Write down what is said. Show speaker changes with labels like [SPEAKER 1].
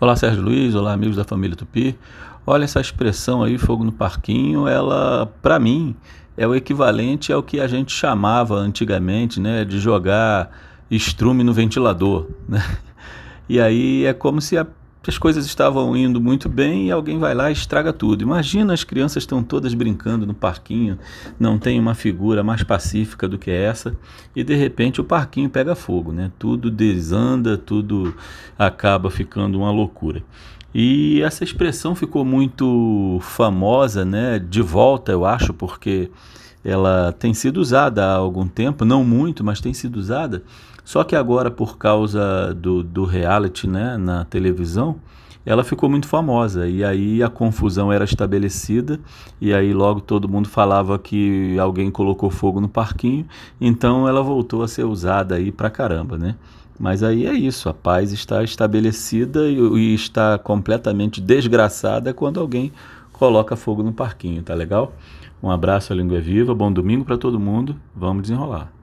[SPEAKER 1] Olá, Sérgio Luiz. Olá, amigos da família Tupi. Olha essa expressão aí, fogo no parquinho, ela, para mim, é o equivalente ao que a gente chamava antigamente, né, de jogar estrume no ventilador, né? E aí é como se a as coisas estavam indo muito bem e alguém vai lá e estraga tudo. Imagina as crianças estão todas brincando no parquinho, não tem uma figura mais pacífica do que essa, e de repente o parquinho pega fogo, né? Tudo desanda, tudo acaba ficando uma loucura. E essa expressão ficou muito famosa, né? De volta, eu acho, porque ela tem sido usada há algum tempo, não muito, mas tem sido usada. Só que agora, por causa do, do reality né, na televisão, ela ficou muito famosa e aí a confusão era estabelecida e aí logo todo mundo falava que alguém colocou fogo no parquinho, então ela voltou a ser usada aí pra caramba, né? Mas aí é isso, a paz está estabelecida e, e está completamente desgraçada quando alguém coloca fogo no parquinho, tá legal? Um abraço à língua viva, bom domingo para todo mundo, vamos desenrolar.